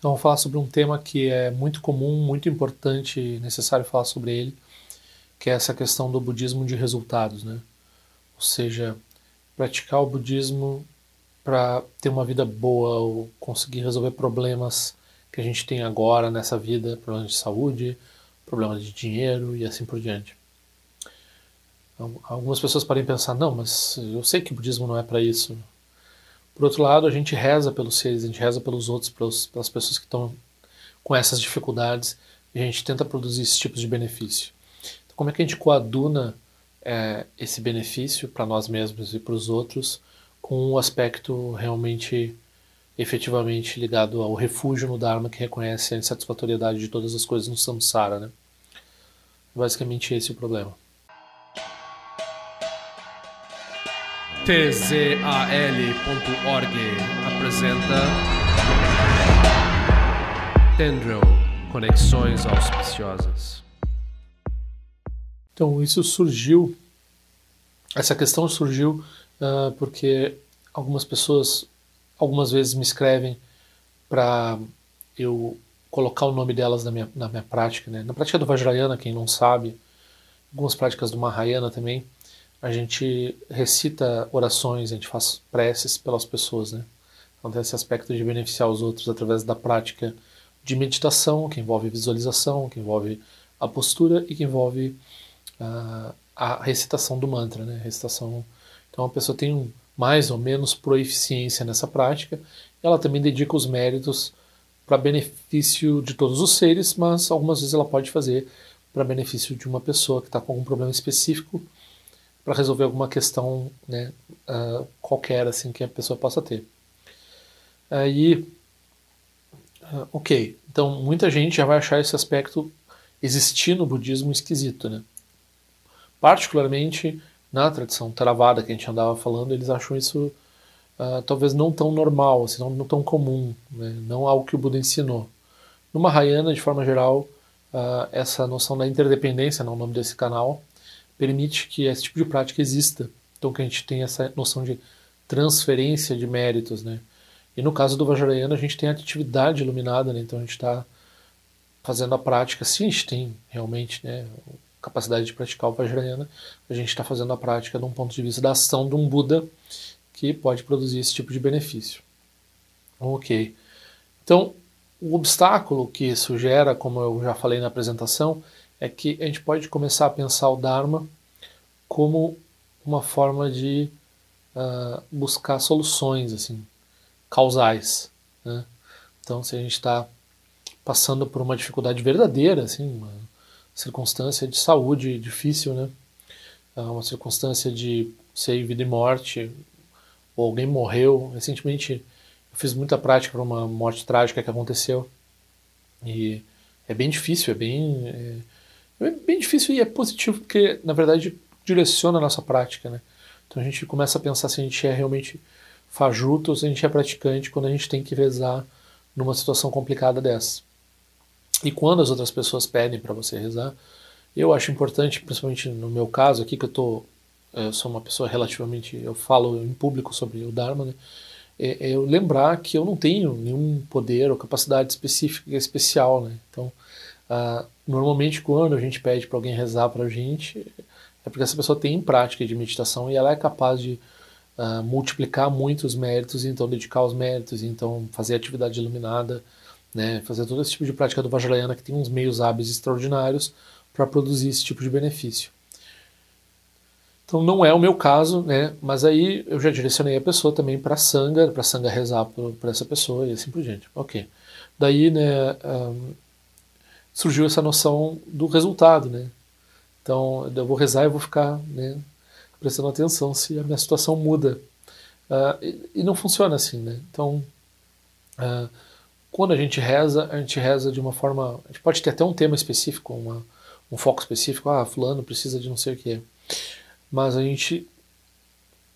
Então, vamos falar sobre um tema que é muito comum, muito importante e necessário falar sobre ele, que é essa questão do budismo de resultados, né? Ou seja, praticar o budismo para ter uma vida boa ou conseguir resolver problemas que a gente tem agora nessa vida, problemas de saúde, problemas de dinheiro e assim por diante. Algumas pessoas podem pensar, não, mas eu sei que o budismo não é para isso. Por outro lado, a gente reza pelos seres, a gente reza pelos outros, pelos, pelas pessoas que estão com essas dificuldades, a gente tenta produzir esses tipos de benefício. Então, como é que a gente coaduna é, esse benefício para nós mesmos e para os outros com um aspecto realmente, efetivamente ligado ao refúgio no Dharma que reconhece a insatisfatoriedade de todas as coisas no samsara, né? Basicamente esse é o problema. tzal.org apresenta Tendril Conexões Auspiciosas. Então, isso surgiu, essa questão surgiu uh, porque algumas pessoas, algumas vezes me escrevem para eu colocar o nome delas na minha, na minha prática. Né? Na prática do Vajrayana, quem não sabe, algumas práticas do Mahayana também, a gente recita orações, a gente faz preces pelas pessoas, né? Então tem esse aspecto de beneficiar os outros através da prática de meditação, que envolve visualização, que envolve a postura e que envolve uh, a recitação do mantra, né? recitação. Então a pessoa tem mais ou menos proeficiência nessa prática. Ela também dedica os méritos para benefício de todos os seres, mas algumas vezes ela pode fazer para benefício de uma pessoa que está com algum problema específico para resolver alguma questão né, uh, qualquer assim que a pessoa possa ter. Aí, uh, ok, então muita gente já vai achar esse aspecto existir no budismo esquisito, né? Particularmente na tradição Theravada que a gente andava falando, eles acham isso uh, talvez não tão normal, assim, não, não tão comum, né? não algo que o Buda ensinou. No Mahayana, de forma geral, essa noção da interdependência, não é o nome desse canal, permite que esse tipo de prática exista. Então que a gente tem essa noção de transferência de méritos, né? E no caso do Vajrayana a gente tem a atividade iluminada, né? Então a gente está fazendo a prática, sim, a gente tem realmente, né, capacidade de praticar o Vajrayana, a gente está fazendo a prática de um ponto de vista da ação de um Buda que pode produzir esse tipo de benefício. Ok. Então, o obstáculo que isso gera, como eu já falei na apresentação, é que a gente pode começar a pensar o Dharma como uma forma de uh, buscar soluções assim causais. Né? Então, se a gente está passando por uma dificuldade verdadeira, assim, uma circunstância de saúde difícil, né? Ah, uma circunstância de ser vida e morte, ou alguém morreu. Recentemente, eu fiz muita prática para uma morte trágica que aconteceu. E é bem difícil, é bem. É, é bem difícil e é positivo porque, na verdade, direciona a nossa prática, né? Então a gente começa a pensar se a gente é realmente fajuto ou se a gente é praticante quando a gente tem que rezar numa situação complicada dessa. E quando as outras pessoas pedem para você rezar, eu acho importante, principalmente no meu caso aqui, que eu tô, eh, eu sou uma pessoa relativamente, eu falo em público sobre o Dharma, né? É, é eu lembrar que eu não tenho nenhum poder ou capacidade específica, especial, né? Então, Uh, normalmente, quando a gente pede para alguém rezar para a gente, é porque essa pessoa tem prática de meditação e ela é capaz de uh, multiplicar muitos méritos, então dedicar os méritos, então fazer atividade iluminada, né, fazer todo esse tipo de prática do Vajrayana que tem uns meios hábeis extraordinários para produzir esse tipo de benefício. Então não é o meu caso, né? Mas aí eu já direcionei a pessoa também para sanga, para sanga rezar para essa pessoa e assim por diante. Ok. Daí, né? Um, surgiu essa noção do resultado, né? Então, eu vou rezar e vou ficar né, prestando atenção se a minha situação muda. Uh, e, e, não funciona assim, né? Então, uh, quando a gente reza, a gente reza de uma forma. A gente pode ter até um tema específico, uma, um foco específico. Ah, Fulano precisa de não sei o que. Mas a gente,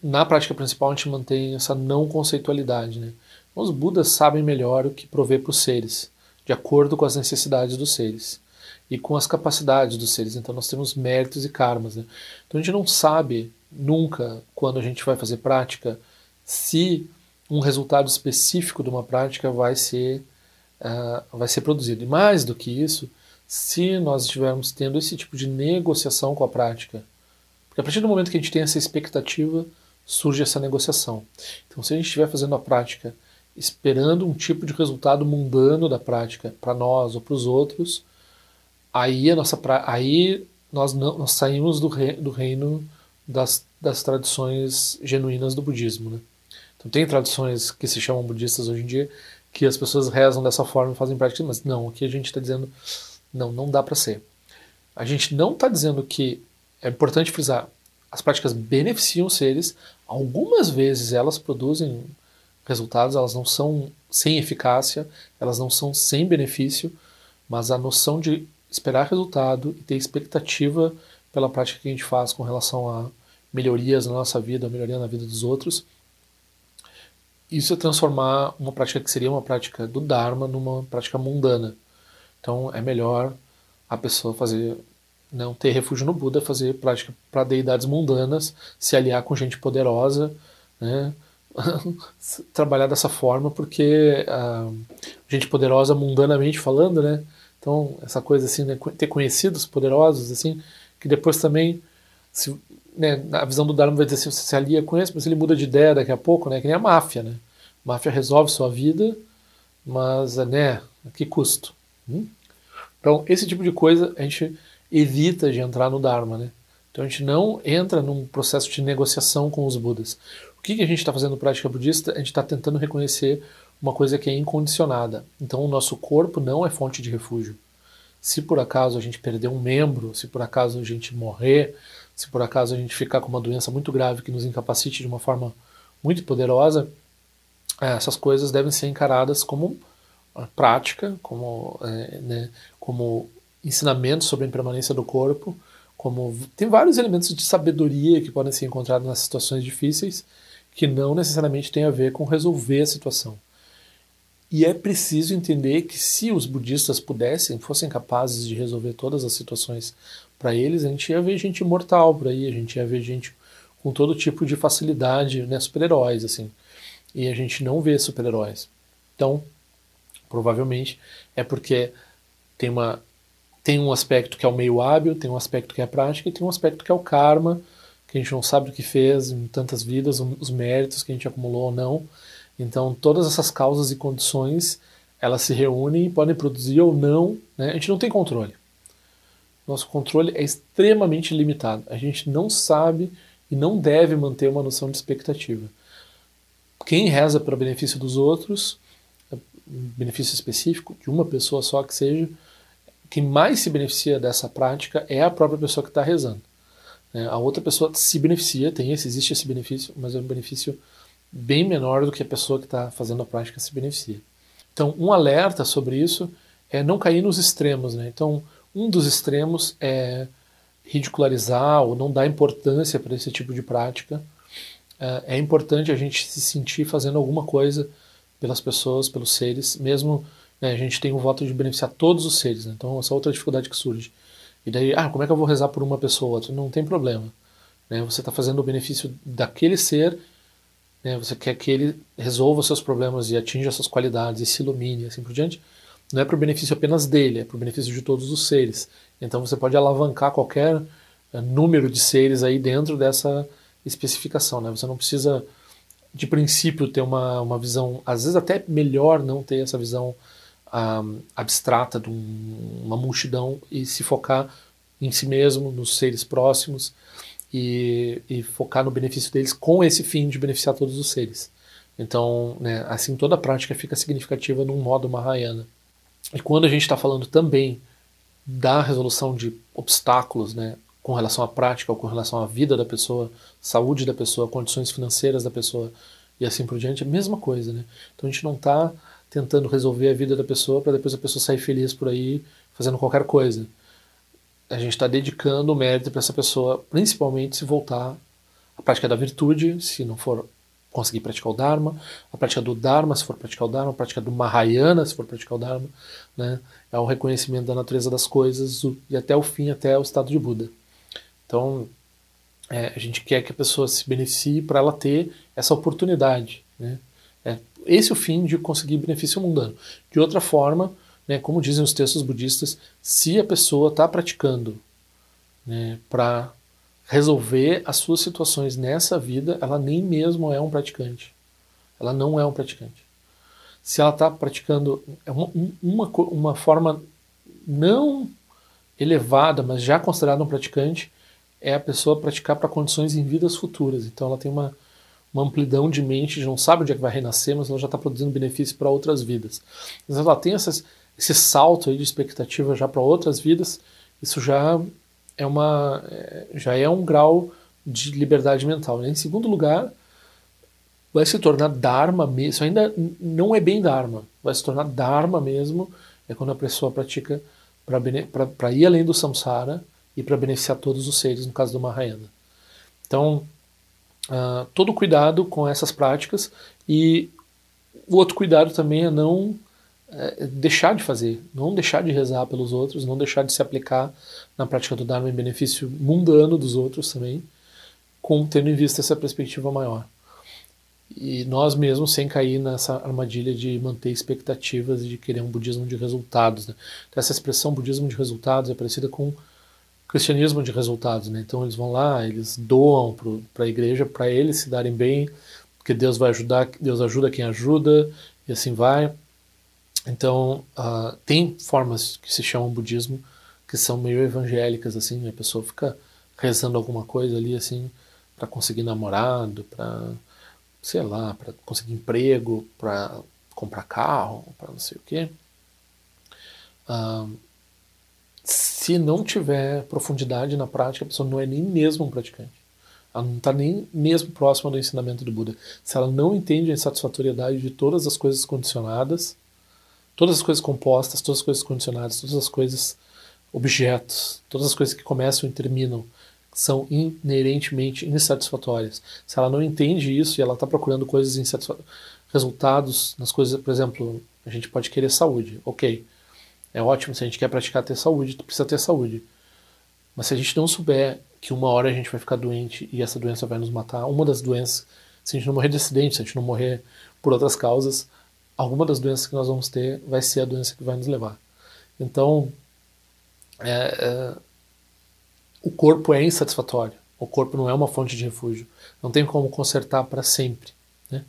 na prática principal, a gente mantém essa não conceitualidade, né? Os Budas sabem melhor o que prover para os seres de acordo com as necessidades dos seres e com as capacidades dos seres. Então nós temos méritos e karmas. Né? Então a gente não sabe nunca, quando a gente vai fazer prática, se um resultado específico de uma prática vai ser uh, vai ser produzido. E mais do que isso, se nós estivermos tendo esse tipo de negociação com a prática, porque a partir do momento que a gente tem essa expectativa, surge essa negociação. Então, se a gente estiver fazendo a prática esperando um tipo de resultado mundano da prática para nós ou para os outros, aí a nossa pra... aí nós não nós saímos do, re... do reino das, das tradições genuínas do budismo, né? Então tem tradições que se chamam budistas hoje em dia que as pessoas rezam dessa forma e fazem prática, mas não, aqui a gente está dizendo não, não dá para ser. A gente não está dizendo que é importante frisar as práticas beneficiam seres, algumas vezes elas produzem resultados, elas não são sem eficácia, elas não são sem benefício, mas a noção de esperar resultado e ter expectativa pela prática que a gente faz com relação a melhorias na nossa vida, melhoria na vida dos outros, isso é transformar uma prática que seria uma prática do Dharma numa prática mundana. Então é melhor a pessoa fazer não ter refúgio no Buda, fazer prática para deidades mundanas, se aliar com gente poderosa, né? trabalhar dessa forma, porque a gente poderosa mundanamente falando, né? Então, essa coisa assim, né? ter conhecidos poderosos, assim, que depois também, se, né, a visão do Dharma vai dizer assim, você se alia com esse, mas ele muda de ideia daqui a pouco, né? Que nem a máfia, né? A máfia resolve sua vida, mas, né, a que custo? Hum? Então, esse tipo de coisa a gente evita de entrar no Dharma, né? Então a gente não entra num processo de negociação com os Budas. O que, que a gente está fazendo prática budista? A gente está tentando reconhecer uma coisa que é incondicionada. Então o nosso corpo não é fonte de refúgio. Se por acaso a gente perder um membro, se por acaso a gente morrer, se por acaso a gente ficar com uma doença muito grave que nos incapacite de uma forma muito poderosa, é, essas coisas devem ser encaradas como prática, como, é, né, como ensinamentos sobre a impermanência do corpo, como tem vários elementos de sabedoria que podem ser encontrados nas situações difíceis, que não necessariamente tem a ver com resolver a situação. E é preciso entender que se os budistas pudessem, fossem capazes de resolver todas as situações para eles, a gente ia ver gente mortal por aí, a gente ia ver gente com todo tipo de facilidade, né, super-heróis assim. E a gente não vê super-heróis. Então, provavelmente é porque tem uma tem um aspecto que é o meio hábil, tem um aspecto que é a prática e tem um aspecto que é o karma, que a gente não sabe o que fez em tantas vidas, os méritos que a gente acumulou ou não. Então, todas essas causas e condições, elas se reúnem e podem produzir ou não, né? A gente não tem controle. Nosso controle é extremamente limitado. A gente não sabe e não deve manter uma noção de expectativa. Quem reza para benefício dos outros, benefício específico, de uma pessoa só que seja, quem mais se beneficia dessa prática é a própria pessoa que está rezando. Né? A outra pessoa se beneficia, tem esse, existe esse benefício, mas é um benefício bem menor do que a pessoa que está fazendo a prática se beneficia. Então, um alerta sobre isso é não cair nos extremos. Né? Então, um dos extremos é ridicularizar ou não dar importância para esse tipo de prática. É, é importante a gente se sentir fazendo alguma coisa pelas pessoas, pelos seres, mesmo né, a gente tem o voto de beneficiar todos os seres, né? então essa outra dificuldade que surge. E daí, ah, como é que eu vou rezar por uma pessoa ou outra? Não tem problema. Né? Você está fazendo o benefício daquele ser, né? você quer que ele resolva os seus problemas e atinja suas qualidades e se ilumine, assim por diante. Não é para o benefício apenas dele, é para o benefício de todos os seres. Então você pode alavancar qualquer eh, número de seres aí dentro dessa especificação. Né? Você não precisa, de princípio, ter uma, uma visão, às vezes até melhor não ter essa visão abstrata de um, uma multidão e se focar em si mesmo, nos seres próximos e, e, focar no benefício deles com esse fim de beneficiar todos os seres. Então, né, assim toda a prática fica significativa num modo Mahayana. E quando a gente está falando também da resolução de obstáculos, né, com relação à prática ou com relação à vida da pessoa, saúde da pessoa, condições financeiras da pessoa e assim por diante, é a mesma coisa, né? Então a gente não está tentando resolver a vida da pessoa para depois a pessoa sair feliz por aí fazendo qualquer coisa. A gente está dedicando o mérito para essa pessoa, principalmente se voltar à prática da virtude, se não for conseguir praticar o Dharma, a prática do Dharma, se for praticar o Dharma, a prática do Mahayana, se for praticar o Dharma, né? é o reconhecimento da natureza das coisas e até o fim, até o estado de Buda. Então, é, a gente quer que a pessoa se beneficie para ela ter essa oportunidade, né? É esse é o fim de conseguir benefício mundano. De outra forma, né, como dizem os textos budistas, se a pessoa está praticando né, para resolver as suas situações nessa vida, ela nem mesmo é um praticante. Ela não é um praticante. Se ela está praticando é uma, uma, uma forma não elevada, mas já considerada um praticante, é a pessoa praticar para condições em vidas futuras. Então ela tem uma, uma amplidão de mente, não sabe onde é que vai renascer, mas ela já está produzindo benefício para outras vidas. Mas ela tem essas, esse salto de expectativa já para outras vidas, isso já é uma é, já é um grau de liberdade mental. Né? Em segundo lugar, vai se tornar dharma mesmo. Isso ainda não é bem dharma, vai se tornar dharma mesmo é quando a pessoa pratica para ir além do samsara e para beneficiar todos os seres, no caso do Mahayana. Então, uh, todo cuidado com essas práticas e o outro cuidado também é não é, deixar de fazer, não deixar de rezar pelos outros, não deixar de se aplicar na prática do Dharma em benefício mundano dos outros também, com tendo em vista essa perspectiva maior. E nós mesmos sem cair nessa armadilha de manter expectativas e de querer um budismo de resultados. Né? Então, essa expressão budismo de resultados é parecida com cristianismo de resultados. Né? Então eles vão lá, eles doam para a igreja para eles se darem bem, porque Deus vai ajudar, Deus ajuda quem ajuda e assim vai. Então uh, tem formas que se chamam budismo que são meio evangélicas assim, né? a pessoa fica rezando alguma coisa ali assim para conseguir namorado, para sei lá, para conseguir emprego, para comprar carro, para não sei o quê. Uh, se não tiver profundidade na prática, a pessoa não é nem mesmo um praticante. Ela não está nem mesmo próxima do ensinamento do Buda. Se ela não entende a insatisfatoriedade de todas as coisas condicionadas, todas as coisas compostas, todas as coisas condicionadas, todas as coisas objetos, todas as coisas que começam e terminam, são inerentemente insatisfatórias. Se ela não entende isso e ela está procurando coisas insatisfatórias, resultados nas coisas, por exemplo, a gente pode querer saúde, ok. É ótimo, se a gente quer praticar ter saúde, precisa ter saúde. Mas se a gente não souber que uma hora a gente vai ficar doente e essa doença vai nos matar, uma das doenças, se a gente não morrer de acidente, se a gente não morrer por outras causas, alguma das doenças que nós vamos ter vai ser a doença que vai nos levar. Então, é, é, o corpo é insatisfatório. O corpo não é uma fonte de refúgio. Não tem como consertar para sempre. Né?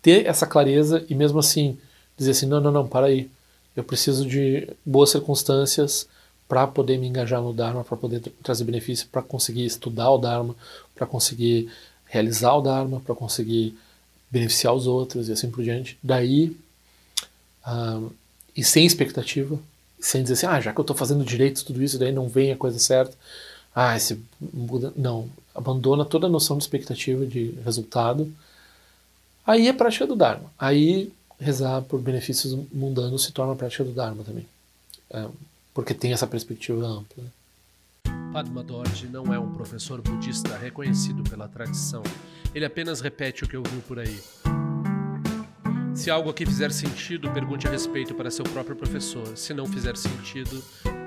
Ter essa clareza e mesmo assim dizer assim, não, não, não, para aí. Eu preciso de boas circunstâncias para poder me engajar no Dharma, para poder trazer benefício, para conseguir estudar o Dharma, para conseguir realizar o Dharma, para conseguir beneficiar os outros e assim por diante. Daí, ah, e sem expectativa, sem dizer assim, ah, já que eu estou fazendo direito tudo isso, daí não vem a coisa certa. Ah, esse Buda. Não. Abandona toda a noção de expectativa de resultado. Aí é prática do Dharma. Aí rezar por benefícios mundanos se torna prática do Dharma também. É, porque tem essa perspectiva ampla. Padma Dorje não é um professor budista reconhecido pela tradição. Ele apenas repete o que ouviu por aí. Se algo aqui fizer sentido, pergunte a respeito para seu próprio professor. Se não fizer sentido,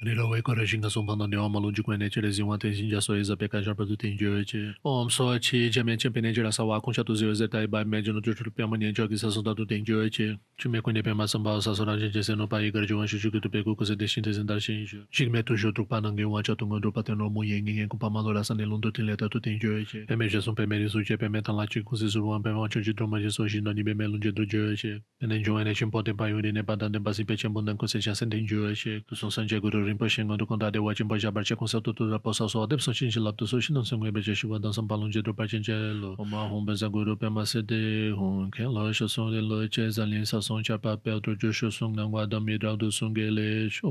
Nila wai kora shinga songpa na dewa malun jikwa ne chere zingwa ten shinja so eza peka jarpa du ten jiwe che. Om so chi jamen chen pe ne jira sa wa kong sha tu ziwe ze tai e bai me jono jo chulu piyama nyen jogi sa sonda du ten jiwe che. Chi me kwenye pema samba sa so ranjen che se no pa igar jiwan shu shuki tu peku kuse deshin te zindar shin isho. Chik me tu shu trukpa nange wan cha tungan drupa ten romu yen ngen kumpa malo la san nilun tu ten leta tu ten jiwe che. Peme je son peme risu che peme tan la chi kuse suruwan peme wancho chi troma je so shin no ni peme lun je du jiwe che. Pene jiwa ne chen po ten pa yuri ne pa dan ten pa si pe chen bundan kuse cha sen ten jiwe che. Tu son san che guru rinpa shi ngandu kunda de wachin pa shabar che kunsa tu tu ra pa sa so adep san shin shi lab tu so shi nansan gwe beche shiwa dan san palung je dro pa chen che lo oma hong ben zang guru pe ma se de hong ken lo shi song de lo che zan lin sa song cha pa pe tu jo shi song ngang wa dam mi ra du song ge le sho